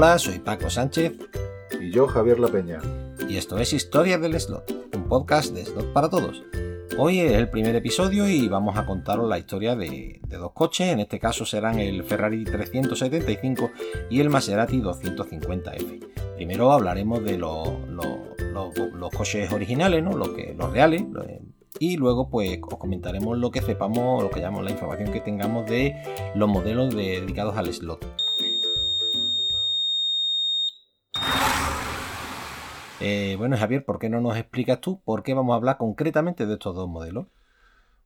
Hola, soy Paco Sánchez. Y yo, Javier La Peña. Y esto es Historia del Slot, un podcast de Slot para todos. Hoy es el primer episodio y vamos a contaros la historia de, dos coches, en este caso serán el Ferrari 375 y el Maserati 250F. Primero hablaremos de los, coches originales, ¿no? los, que, los reales, y luego pues os comentaremos lo que sepamos, lo que llamamos la información que tengamos de los modelos dedicados al slot. Eh, bueno, Javier, ¿por qué no nos explicas tú por qué vamos a hablar concretamente de estos dos modelos?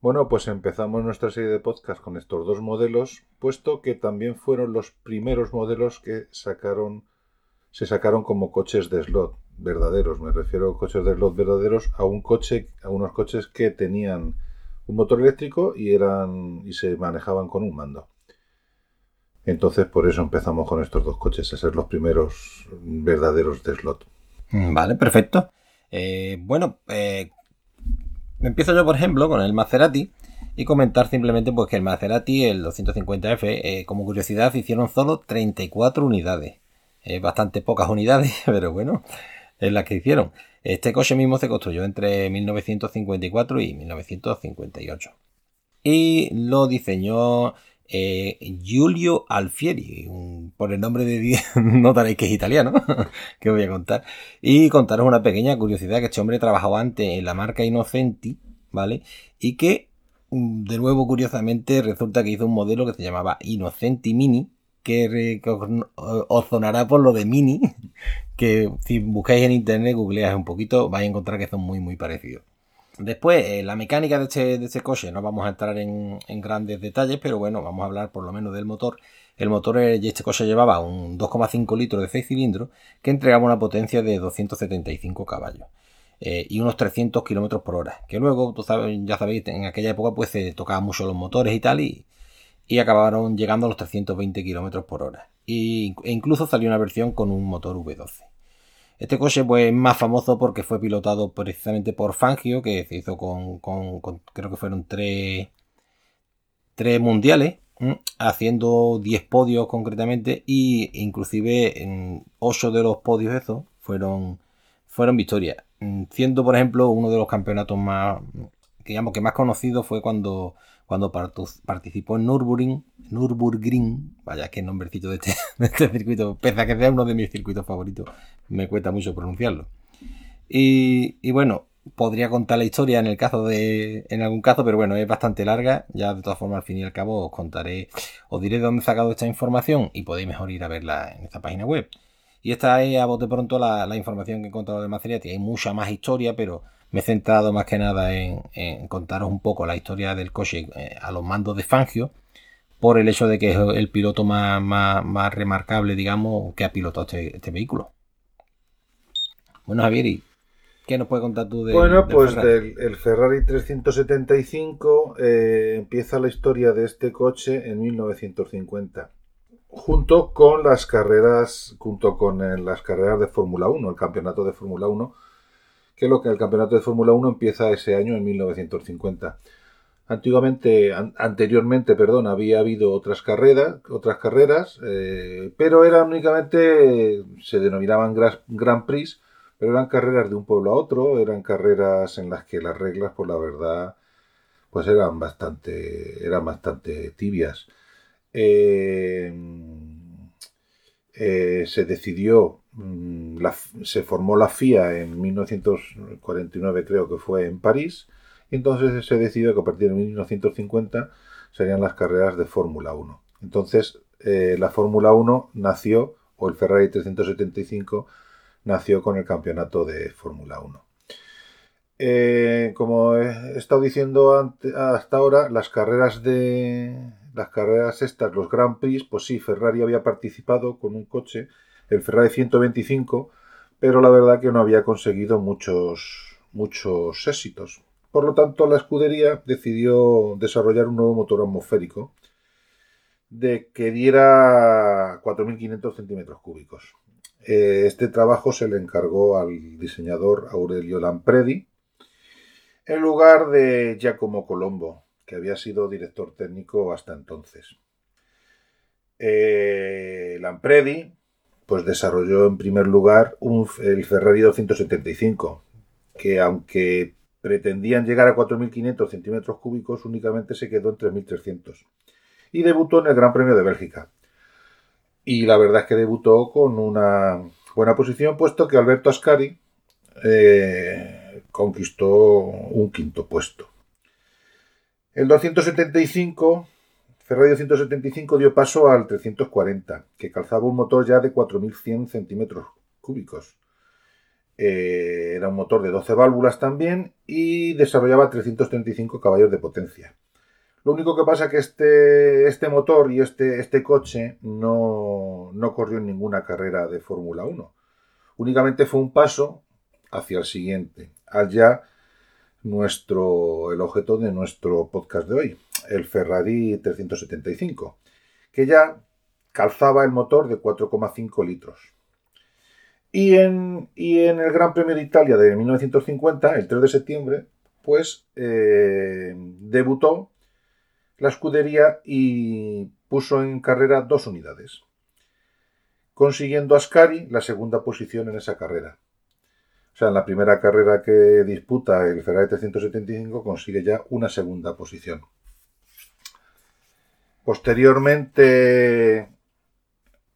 Bueno, pues empezamos nuestra serie de podcast con estos dos modelos, puesto que también fueron los primeros modelos que sacaron, se sacaron como coches de slot verdaderos. Me refiero a coches de slot verdaderos a un coche, a unos coches que tenían un motor eléctrico y eran y se manejaban con un mando. Entonces, por eso empezamos con estos dos coches a ser los primeros verdaderos de slot. Mm, vale, perfecto. Eh, bueno, eh, empiezo yo, por ejemplo, con el Maserati y comentar simplemente pues, que el Maserati, el 250F, eh, como curiosidad, hicieron solo 34 unidades. bastante pocas unidades, pero bueno, es las que hicieron. Este coche mismo se construyó entre 1954 y 1958. Y lo diseñó eh, Giulio Alfieri, por el nombre de no daréis que es italiano, que voy a contar. Y contaros una pequeña curiosidad que este hombre trabajaba antes en la marca Innocenti, ¿vale? Y que, mm, de nuevo, curiosamente, resulta que hizo un modelo que se llamaba Innocenti Mini, que, os sonará por lo de Mini, que si buscáis en internet, googleáis un poquito, vais a encontrar que son muy, muy parecidos. Después, eh, la mecánica de este, de este, coche, no vamos a entrar en, grandes detalles, pero bueno, vamos a hablar por lo menos del motor. El motor este coche llevaba un 2,5 litros de 6 cilindros que entregaba una potencia de 275 caballos eh, y unos 300 kilómetros por hora. Que luego, ya sabéis, en aquella época pues se tocaban mucho los motores y tal, y, y acabaron llegando a los 320 kilómetros por hora. e incluso salió una versión con un motor V12. Este coche pues, es más famoso porque fue pilotado precisamente por Fangio, que se hizo con, creo que fueron tres, tres mundiales, haciendo 10 podios concretamente, y inclusive en 8 de los podios esos fueron, fueron victorias. Siendo, por ejemplo, uno de los campeonatos más, digamos, que más conocido fue cuando cuando participó en Nürburgring, Nürburgring, vaya que nombrecito de este, de este, circuito, pese a que sea uno de mis circuitos favoritos, me cuesta mucho pronunciarlo. Y, bueno, podría contar la historia en el caso de, en algún caso, pero bueno, es bastante larga, ya de todas formas al fin y al cabo os contaré, os diré de dónde he sacado esta información y podéis mejor ir a verla en esta página web. Y esta es a bote pronto la, la información que he encontrado de Maserati. Hay mucha más historia, pero me he centrado más que nada en, contaros un poco la historia del coche eh, a los mandos de Fangio, por el hecho de que es el piloto más, remarcable, digamos, que ha pilotado este, este, vehículo. Bueno, Javier, ¿y qué nos puede contar tú de Bueno, pues Del, el Ferrari 375 eh, empieza la historia de este coche en 1950 junto con las carreras junto con eh, las carreras de Fórmula 1, el campeonato de Fórmula 1 que lo que el campeonato de Fórmula 1 empieza ese año en 1950. Antiguamente, anteriormente, perdón, había habido otras carreras, otras carreras, eh, pero eran únicamente, se denominaban Grand Prix, pero eran carreras de un pueblo a otro, eran carreras en las que las reglas, por la verdad, pues eran bastante, eran bastante tibias. Eh, eh, se decidió Mm, se formó la FIA en 1949, creo que fue en París, y entonces se decidió que a partir de 1950 serían las carreras de Fórmula 1. Entonces, eh, la Fórmula 1 nació, o el Ferrari 375 nació con el campeonato de Fórmula 1. Eh, como he estado diciendo hasta ahora, las carreras de las carreras estas, los Grand Prix, pues sí, Ferrari había participado con un coche el Ferrari 125, pero la verdad que no había conseguido muchos, muchos éxitos. Por lo tanto, la escudería decidió desarrollar un nuevo motor atmosférico de que diera 4.500 centímetros cúbicos. Eh, este trabajo se le encargó al diseñador Aurelio Lampredi en lugar de Giacomo Colombo, que había sido director técnico hasta entonces. Eh, Lampredi pues desarrolló en primer lugar el Ferrari 275, que aunque pretendían llegar a 4.500 centímetros cúbicos, únicamente se quedó en 3.300. Y debutó en el Gran Premio de Bélgica. Y la verdad es que debutó con una buena posición, puesto que Alberto Ascari eh, conquistó un quinto puesto. El 275, Ferrari 275 dio paso al 340, que calzaba un motor ya de 4.100 centímetros cúbicos. Eh, era un motor de 12 válvulas también y desarrollaba 335 caballos de potencia. Lo único que pasa es que este, este motor y este, este coche no, no corrió en ninguna carrera de Fórmula 1. Únicamente fue un paso hacia el siguiente, allá nuestro, el objeto de nuestro podcast de hoy, el Ferrari 375, que ya calzaba el motor de 4,5 litros. Y en, en, el Gran Premio de Italia de 1950, el 3 de septiembre, pues eh, debutó la escudería y puso en carrera dos unidades, consiguiendo Ascari la segunda posición en esa carrera. O sea, en la primera carrera que disputa el Ferrari 375 consigue ya una segunda posición. Posteriormente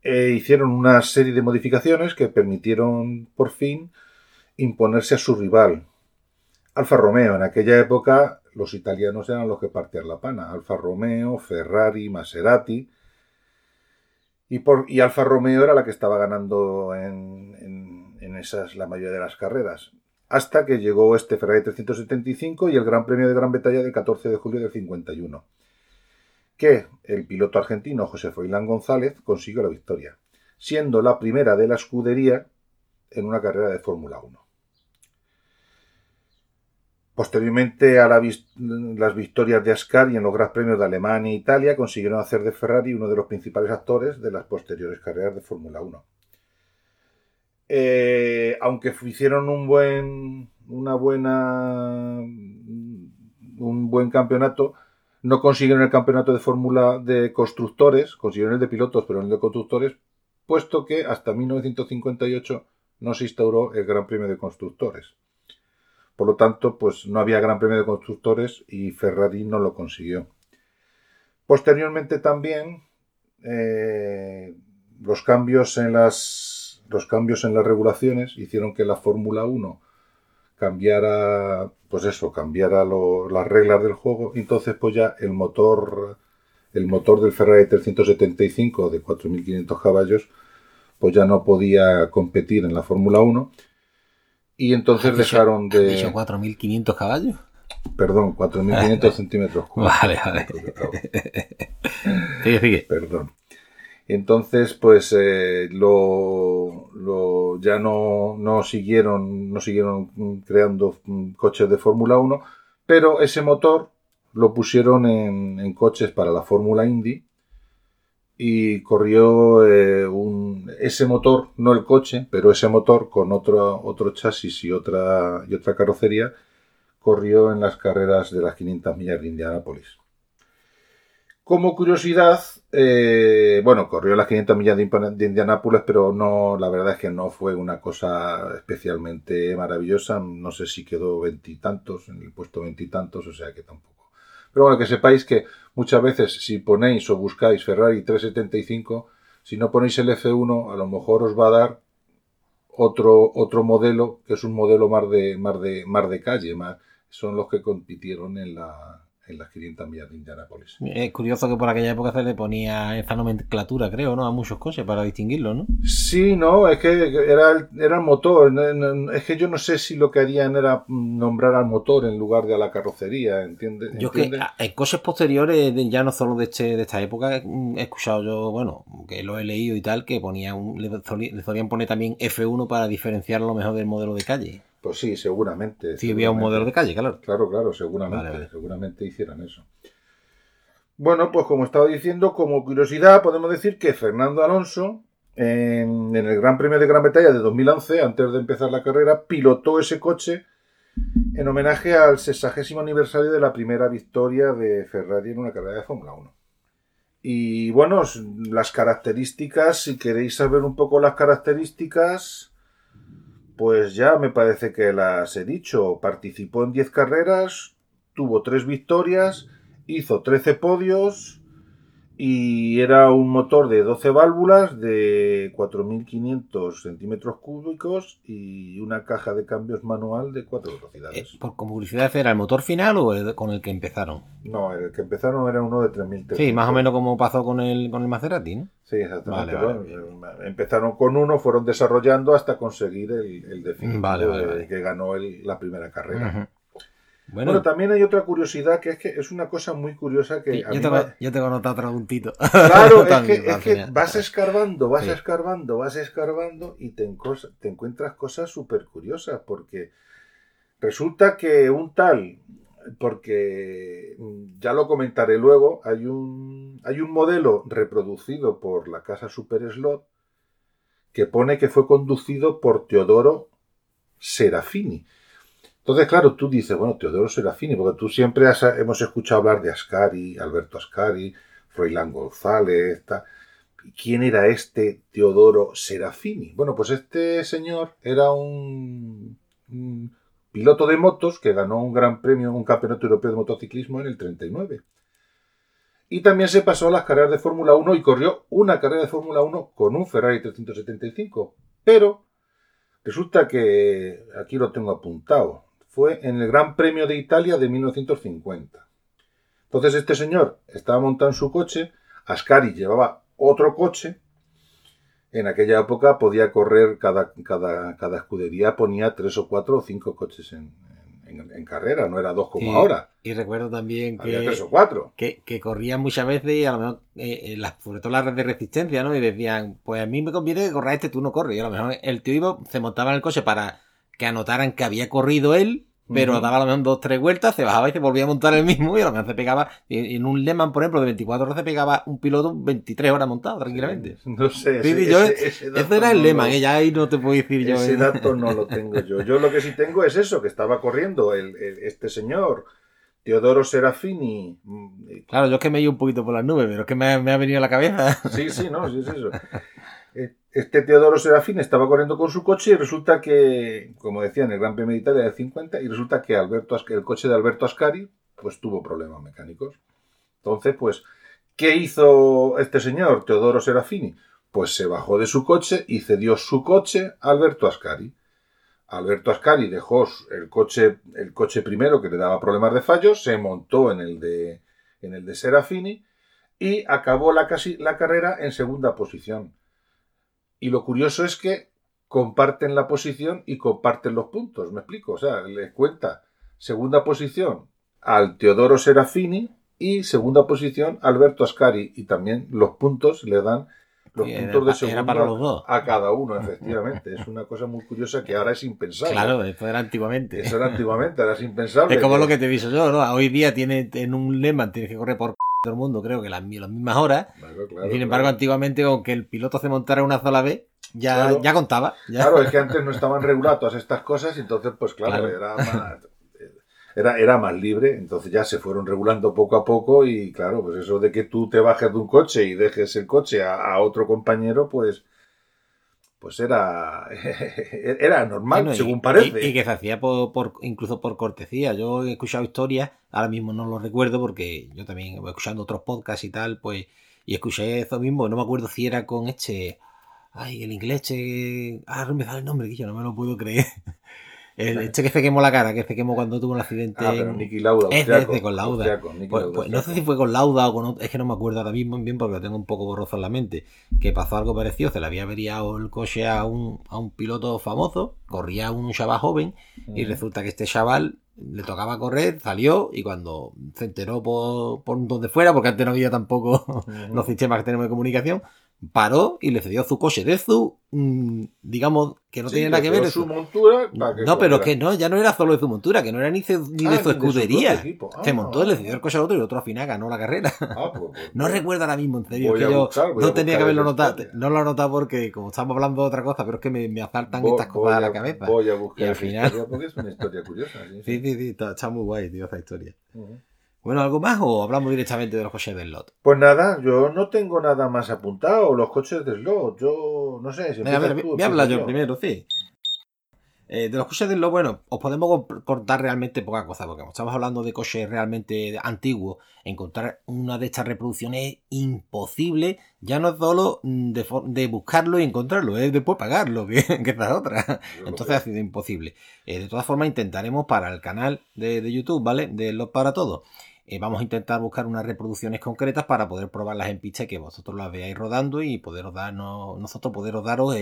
eh, hicieron una serie de modificaciones que permitieron por fin imponerse a su rival, Alfa Romeo. En aquella época los italianos eran los que partían la pana. Alfa Romeo, Ferrari, Maserati. Y, Alfa Romeo era la que estaba ganando en en esas la mayoría de las carreras. Hasta que llegó este Ferrari 375 y el Gran Premio de Gran Bretaña del 14 de julio del 51. Que el piloto argentino José Froilán González consiguió la victoria, siendo la primera de la escudería en una carrera de Fórmula 1. Posteriormente a las victorias de Ascari en los Gran Premios de Alemania e Italia, consiguieron hacer de Ferrari uno de los principales actores de las posteriores carreras de Fórmula 1. Eh, aunque hicieron un buen, una buena, un buen campeonato, no consiguieron el campeonato de fórmula de constructores, consiguieron el de pilotos, pero no el de constructores, puesto que hasta 1958 no se instauró el Gran Premio de Constructores. Por lo tanto, pues no había Gran Premio de Constructores y Ferrari no lo consiguió. Posteriormente también eh, los cambios en las los cambios en las regulaciones hicieron que la Fórmula 1 cambiara, pues eso, cambiara las reglas del juego. Entonces, pues ya el motor, el motor del Ferrari 375 de 4.500 caballos, pues ya no podía competir en la Fórmula 1. Y entonces dejaron de... ¿Has 4.500 caballos? Perdón, 4.500 centímetros Vale, vale. sigue, sigue. Perdón. Entonces, pues eh, lo, lo, ya no, no, siguieron, no siguieron creando coches de Fórmula 1, pero ese motor lo pusieron en, coches para la Fórmula Indy y corrió eh, un, ese motor, no el coche, pero ese motor con otro, otro chasis y otra, y otra carrocería, corrió en las carreras de las 500 millas de Indianápolis. Como curiosidad, eh, bueno, corrió las 500 millas de, Indianápolis, pero no, la verdad es que no fue una cosa especialmente maravillosa. No sé si quedó veintitantos, en el puesto veintitantos, o sea que tampoco. Pero bueno, que sepáis que muchas veces si ponéis o buscáis Ferrari 375, si no ponéis el F1, a lo mejor os va a dar otro, otro modelo, que es un modelo más de, más de, más de calle, más, son los que compitieron en la, en las 500 millas de Indianápolis. Es curioso que por aquella época se le ponía esa nomenclatura, creo, ¿no? A muchos coches para distinguirlo, ¿no? Sí, no, es que era el, era el motor. Es que yo no sé si lo que harían era nombrar al motor en lugar de a la carrocería, ¿entiendes? Yo que en coches posteriores, ya no solo de, este, de esta época, he escuchado yo, bueno, que lo he leído y tal, que ponía un, le, solían poner también F1 para diferenciar lo mejor del modelo de calle. Pues sí, seguramente. Sí, había un modelo de calle, claro. Claro, claro, seguramente, seguramente hicieran eso. Bueno, pues como estaba diciendo, como curiosidad, podemos decir que Fernando Alonso, en, el Gran Premio de Gran Bretaña de 2011, antes de empezar la carrera, pilotó ese coche en homenaje al 60 aniversario de la primera victoria de Ferrari en una carrera de Fórmula 1. Y bueno, las características, si queréis saber un poco las características, pues ya me parece que las he dicho. Participó en 10 carreras, tuvo 3 victorias, hizo 13 podios y era un motor de 12 válvulas de 4.500 centímetros cúbicos y una caja de cambios manual de 4 velocidades. Eh, ¿Por publicidad era el motor final o el, con el que empezaron? No, el que empezaron era uno de 3.000 Sí, más o menos como pasó con el, con el Maserati, ¿no? Sí, exactamente. empezaron con uno, fueron desarrollando hasta conseguir el, el definitivo que ganó la primera carrera. Bueno, también hay otra curiosidad que es que es una cosa muy curiosa que. yo, tengo, yo tengo notado otro puntito. Claro, es, que, vas escarbando, vas escarbando, vas escarbando y te, te encuentras cosas súper curiosas porque resulta que un tal, porque mm, ya lo comentaré luego, hay un, hay un modelo reproducido por la casa Super Slot que pone que fue conducido por Teodoro Serafini. Entonces, claro, tú dices, bueno, Teodoro Serafini, porque tú siempre hemos escuchado hablar de Ascari, Alberto Ascari, Froilán González, ¿quién era este Teodoro Serafini? Bueno, pues este señor era un, piloto de motos que ganó un gran premio, un campeonato europeo de motociclismo en el 39. Y también se pasó a las carreras de Fórmula 1 y corrió una carrera de Fórmula 1 con un Ferrari 375. Pero resulta que, aquí lo tengo apuntado, fue en el Gran Premio de Italia de 1950. Entonces este señor estaba montando su coche, Ascari llevaba otro coche, en aquella época podía correr, cada, cada, cada escudería ponía tres o cuatro o cinco coches en, en, carrera, no era dos como ahora. Y recuerdo también que, tres o cuatro. Que, que, corrían muchas veces y a lo mejor, eh, eh sobre todo las redes de resistencia, ¿no? Y decían, pues a mí me conviene que corra este, tú no corres. Y a lo mejor el tío iba, se montaba en el coche para que anotaran que había corrido él, pero daba a lo mejor dos, tres vueltas, se bajaba y se volvía a montar el mismo y a lo mejor se pegaba, en un Lehman, por ejemplo, de 24 horas se pegaba un piloto 23 horas montado tranquilamente. No sé. ese, era el Lehman, ella ¿eh? ahí no te puedo decir yo. Ese ¿eh? dato no lo tengo yo. Yo lo que sí tengo es eso, que estaba corriendo el, este señor, Teodoro Serafini. Mm, claro, yo es que me he ido un poquito por las nubes, pero es que me, me ha venido a la cabeza. Sí, sí, no, sí es eso. Este Teodoro Serafín estaba corriendo con su coche y resulta que, como decía, en el Gran Premio de Italia del 50, y resulta que Alberto, el coche de Alberto Ascari pues tuvo problemas mecánicos. Entonces, pues, ¿qué hizo este señor, Teodoro Serafini? Pues se bajó de su coche y cedió su coche a Alberto Ascari. Alberto Ascari dejó el coche, el coche primero que le daba problemas de fallos, se montó en el de, en el de Serafini y acabó la, casi, la carrera en segunda posición. Y lo curioso es que comparten la posición y comparten los puntos, ¿me explico? O sea, les cuenta segunda posición al Teodoro Serafini y segunda posición Alberto Ascari y también los puntos le dan los puntos de segunda a cada uno, efectivamente. es una cosa muy curiosa que ahora es impensable. Claro, eso era antiguamente. Eso era antiguamente, ahora es impensable. Es como lo que te he yo, ¿no? Hoy día tiene en un lema tienes que correr por todo el mundo, creo que las, mismas horas. Sin embargo, antiguamente, aunque el piloto se montara una sola vez, ya, ya contaba. Claro, es que antes no estaban reguladas todas estas cosas, entonces, pues claro, Era, más, era, era, más libre. Entonces ya se fueron regulando poco a poco, y claro, pues eso de que tú te bajes de un coche y dejes el coche a, otro compañero, pues pues era, era normal, según parece. Y, que se hacía por, incluso por cortesía. Yo he escuchado historias, ahora mismo no lo recuerdo porque yo también voy escuchando otros podcasts y tal, pues, y escuché eso mismo, no me acuerdo si era con este, ay, el inglés, che, ah, me da el nombre, que yo no me lo puedo creer. El este que se quemó la cara, que se quemó cuando tuvo un accidente. Ah, pero Nicky Lauda. Es de, con Lauda. Pues, pues, no sé si fue con Lauda o con otro, es que no me acuerdo ahora mismo bien porque lo tengo un poco borroso en la mente. Que pasó algo parecido, se le había averiado el coche a un, a un piloto famoso, corría un chaval joven y resulta que este chaval le tocaba correr, salió y cuando se enteró por, por donde fuera, porque antes no había tampoco los sistemas que tenemos de comunicación, paró y le cedió su coche de su, mm, digamos, que no tiene nada que ver. su montura no, pero que no, ya no era solo de su montura, que no era ni, ni de ah, su escudería. se montó, le cedió el coche al otro y el otro al final ganó la carrera. Ah, pues, pues, no pues, recuerdo ahora mismo, en serio, que yo no tenía que haberlo notado. No lo he notado porque, como estamos hablando de otra cosa, pero es que me, me asaltan estas cosas a, la cabeza. Voy a buscar y al final... porque es una historia curiosa. Sí, sí, sí, está, muy guay, tío, esa historia. Bueno, ¿algo más o hablamos directamente de los coches del lot? Pues nada, yo no tengo nada más apuntado. Los coches del lot, yo no sé. Si Venga, a ver, voy a hablar yo primero, sí. Eh, de los coches del lot, bueno, os podemos cortar realmente poca cosa, porque estamos hablando de coches realmente antiguos. Encontrar una de estas reproducciones es imposible, ya no es solo de, buscarlo y encontrarlo, es después pagarlo, que, que es otra. Entonces ha sido imposible. Eh, de todas formas, intentaremos para el canal de, de YouTube, ¿vale? De Lot para Todos. Eh, vamos a intentar buscar unas reproducciones concretas para poder probarlas en pista y que vosotros las veáis rodando y poderos darnos, nosotros poderos daros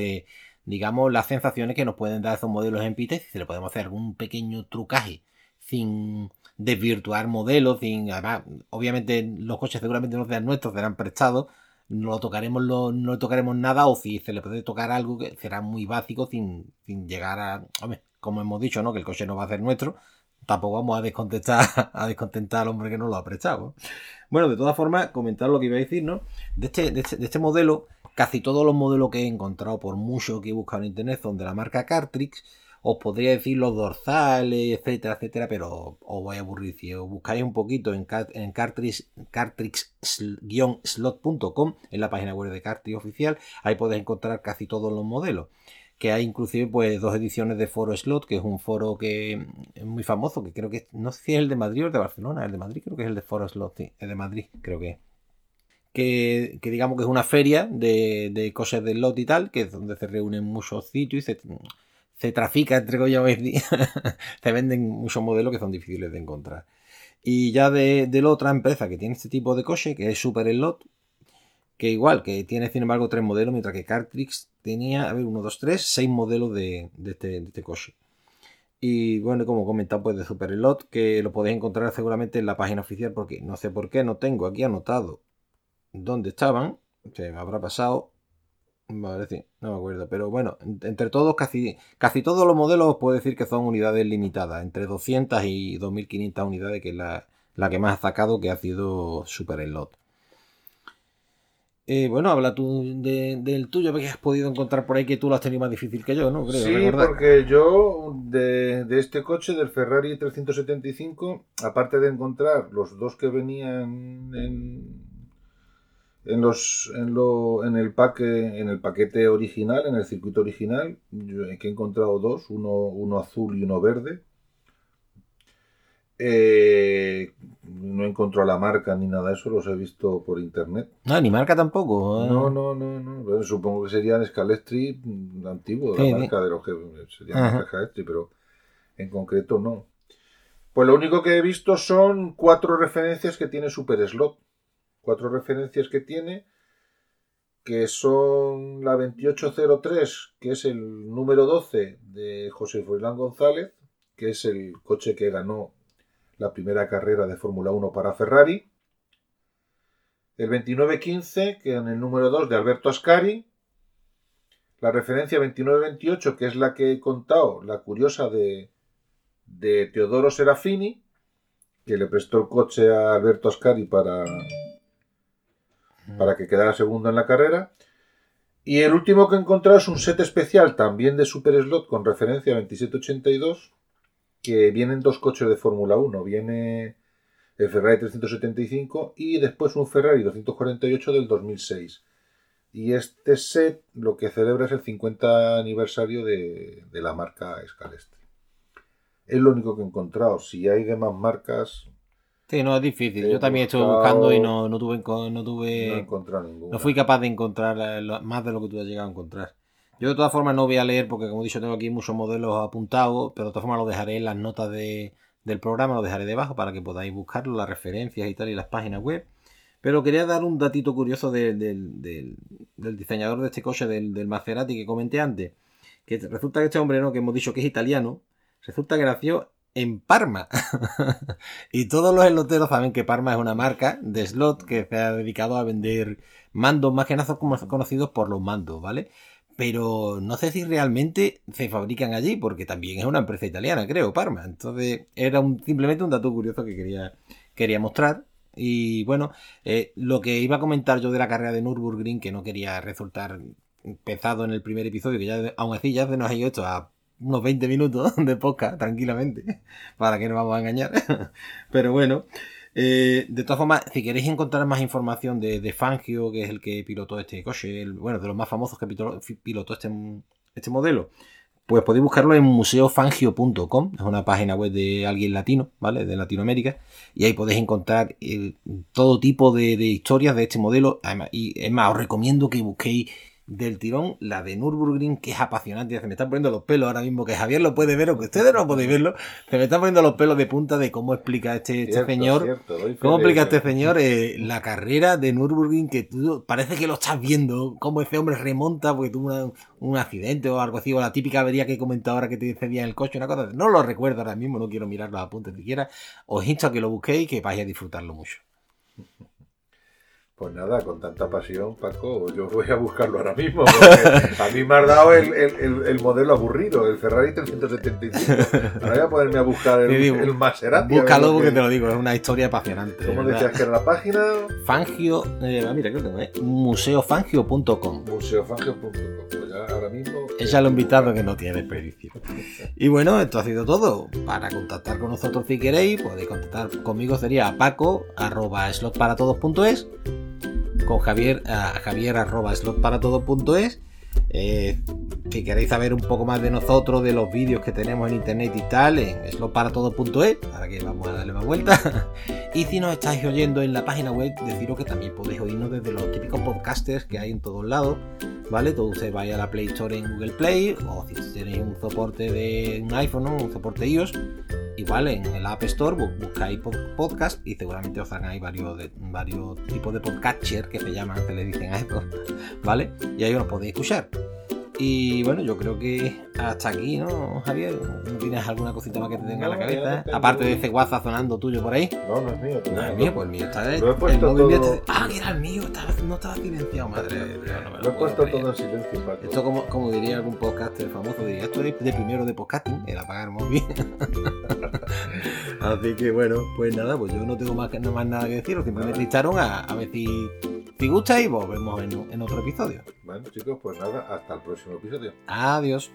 digamos, las sensaciones que nos pueden dar esos modelos en pista, si le podemos hacer algún pequeño trucaje sin desvirtuar modelos, sin, además, obviamente los coches seguramente no sean nuestros, serán prestados, no tocaremos no tocaremos nada o si se le puede tocar algo que será muy básico sin, sin llegar a, hombre, como hemos dicho, ¿no? Que el coche no va a ser nuestro, tampoco vamos a descontentar, al hombre que no lo ha prestado. Bueno, de todas formas, comentar lo que iba a decir, ¿no? De este, este, de este modelo, casi todos los modelos que he encontrado, por mucho que he buscado en internet, son de la marca Cartrix. Os podría decir los dorsales, etcétera, etcétera, pero os voy a aburrir. Si os buscáis un poquito en, en Cartrix-slot.com, en la página web de Cartrix oficial, ahí podéis encontrar casi todos los modelos que hay inclusive pues dos ediciones de Foro Slot, que es un foro que es muy famoso, que creo que no sé si es el de Madrid o el de Barcelona, el de Madrid creo que es el de Foro Slot, sí, el de Madrid creo que es que, digamos que es una feria de, de cosas del lot y tal, que es donde se reúnen muchos sitios y se, se trafica, entre comillas, se venden muchos modelos que son difíciles de encontrar. Y ya de, de la otra empresa que tiene este tipo de coche, que es Super Lot, que igual, que tiene sin embargo tres modelos, mientras que Cartrix tenía, a ver, uno, dos, tres, seis modelos de, de, este, de este coche. Y bueno, como comentado, pues de Super Lot, que lo podéis encontrar seguramente en la página oficial, porque no sé por qué no tengo aquí anotado dónde estaban, se me habrá pasado, vale, sí, no me acuerdo, pero bueno, entre todos, casi, casi todos los modelos puedo decir que son unidades limitadas, entre 200 y 2500 unidades, que es la, que más ha sacado, que ha sido Super Lot. Eh, bueno, habla tú del tuyo, que has podido encontrar por ahí que tú lo has tenido más difícil que yo, ¿no? Creo, sí, porque yo de, de, este coche, del Ferrari 375, aparte de encontrar los dos que venían en, en los en, lo, en el paque en el paquete original en el circuito original yo he encontrado dos uno, uno azul y uno verde eh, no encontrado la marca ni nada de eso los he visto por internet. No ni marca tampoco ¿eh? no no no no. Supongo que serían Scalestri mm, antiguo la marca de los que serían Scalestri pero en concreto no. Pues lo único que he visto son cuatro referencias que tiene Super Slot. Cuatro referencias que tiene, que son la 2803, que es el número 12 de José Froilán González, que es el coche que ganó la primera carrera de Fórmula 1 para Ferrari. El 2915, que en el número 2 de Alberto Ascari. La referencia 2928, que es la que he contado, la curiosa de, de Teodoro Serafini, que le prestó el coche a Alberto Ascari para, para que quedara segundo en la carrera. Y el último que he encontrado es un set especial también de Super Slot con referencia a 2782, que vienen dos coches de Fórmula 1. Viene el Ferrari 375 y después un Ferrari 248 del 2006. Y este set lo que celebra es el 50 aniversario de, de la marca Scalestri. Es lo único que he encontrado. Si hay demás marcas, Sí, no es difícil. Yo también estuve buscando y no, no tuve. No, tuve, no, no fui capaz de encontrar más de lo que tú has llegado a encontrar. Yo de todas formas no voy a leer porque como he dicho tengo aquí muchos modelos apuntados, pero de todas formas lo dejaré en las notas de, del programa, lo dejaré debajo para que podáis buscarlo, las referencias y tal y las páginas web. Pero quería dar un datito curioso del, diseñador de este coche, del, Maserati que comenté antes. Que resulta que este hombre, ¿no? que hemos dicho que es italiano, resulta que nació en Parma. y todos los esloteros saben que Parma es una marca de slot que se ha dedicado a vender mandos, más que nada conocidos por los mandos, ¿vale? Pero no sé si realmente se fabrican allí, porque también es una empresa italiana, creo, Parma. Entonces era un, simplemente un dato curioso que quería, quería mostrar. Y bueno, eh, lo que iba a comentar yo de la carrera de Nürburgring, que no quería resultar pesado en el primer episodio, que ya aún así ya se nos ha ido a unos 20 minutos de podcast, tranquilamente, para que no vamos a engañar. Pero bueno, Eh, de todas formas, si queréis encontrar más información de, Fangio, que es el que pilotó este coche, bueno, de los más famosos que pilotó, este, este modelo, pues podéis buscarlo en museofangio.com, es una página web de alguien latino, ¿vale? De Latinoamérica, y ahí podéis encontrar todo tipo de, de, historias de este modelo. y es más, os recomiendo que busquéis del tirón, la de Nürburgring, que es apasionante. Se me están poniendo los pelos ahora mismo, que Javier lo puede ver, o que ustedes no podéis verlo. Se me están poniendo los pelos de punta de cómo explica este, este señor, cómo explica este señor eh, la carrera de Nürburgring, que tú parece que lo estás viendo, cómo ese hombre remonta porque tuvo un accidente o algo así, o la típica avería que he comentado ahora que te cedía en el coche, una cosa. No lo recuerdo ahora mismo, no quiero mirar los apuntes siquiera. Os insto a que lo busquéis y que vayáis a disfrutarlo mucho. Pues nada, con tanta pasión, Paco, yo voy a buscarlo ahora mismo. a mí me has dado el, modelo aburrido, el Ferrari 375. Ahora voy a ponerme a buscar el, el Maserati. Búscalo porque te lo digo, es una historia apasionante. ¿Cómo decías que era la página? Fangio, eh, mira, que lo tengo, ¿eh? museofangio.com. Museofangio.com, pues ya ahora mismo. Échale un invitado que no tiene desperdicio. y bueno, esto ha sido todo. Para contactar con nosotros si queréis, podéis contactar conmigo, sería paco arroba slotparatodos.es con Javier a javier arroba slotparatodo.es. Eh, si queréis saber un poco más de nosotros, de los vídeos que tenemos en internet y tal, en slotparatodo.es, para que vamos a darle más vuelta. y si nos estáis oyendo en la página web, deciros que también podéis oírnos desde los típicos podcasters que hay en todos lados, ¿vale? Usted vaya a la Play Store en Google Play, o si tenéis un soporte de un iPhone, o un soporte iOS, Igual en el App Store buscáis podcast y seguramente os hagan ahí varios, varios tipos de podcatcher que se llaman, que le dicen a esto, ¿vale? Y ahí os podéis escuchar. Y bueno, yo creo que hasta aquí, ¿no, Javier? ¿No tienes alguna cosita más que te tenga en la cabeza? Aparte de ese WhatsApp sonando tuyo por ahí. No, no es mío. No es mío, pues el mío está Lo he puesto el todo... Este- Ah, que era el mío, no estaba silenciado, madre. No, lo, he puesto todo en silencio, Paco. Esto como, como diría algún podcaster famoso, diría, esto es de primero de podcasting, el apagar móvil. Así que bueno, pues nada, pues yo no tengo más, más nada que decir, simplemente invitaron a, a ver si si gusta y volvemos en, en otro episodio. Bueno chicos, pues nada, hasta el próximo episodio. Adiós.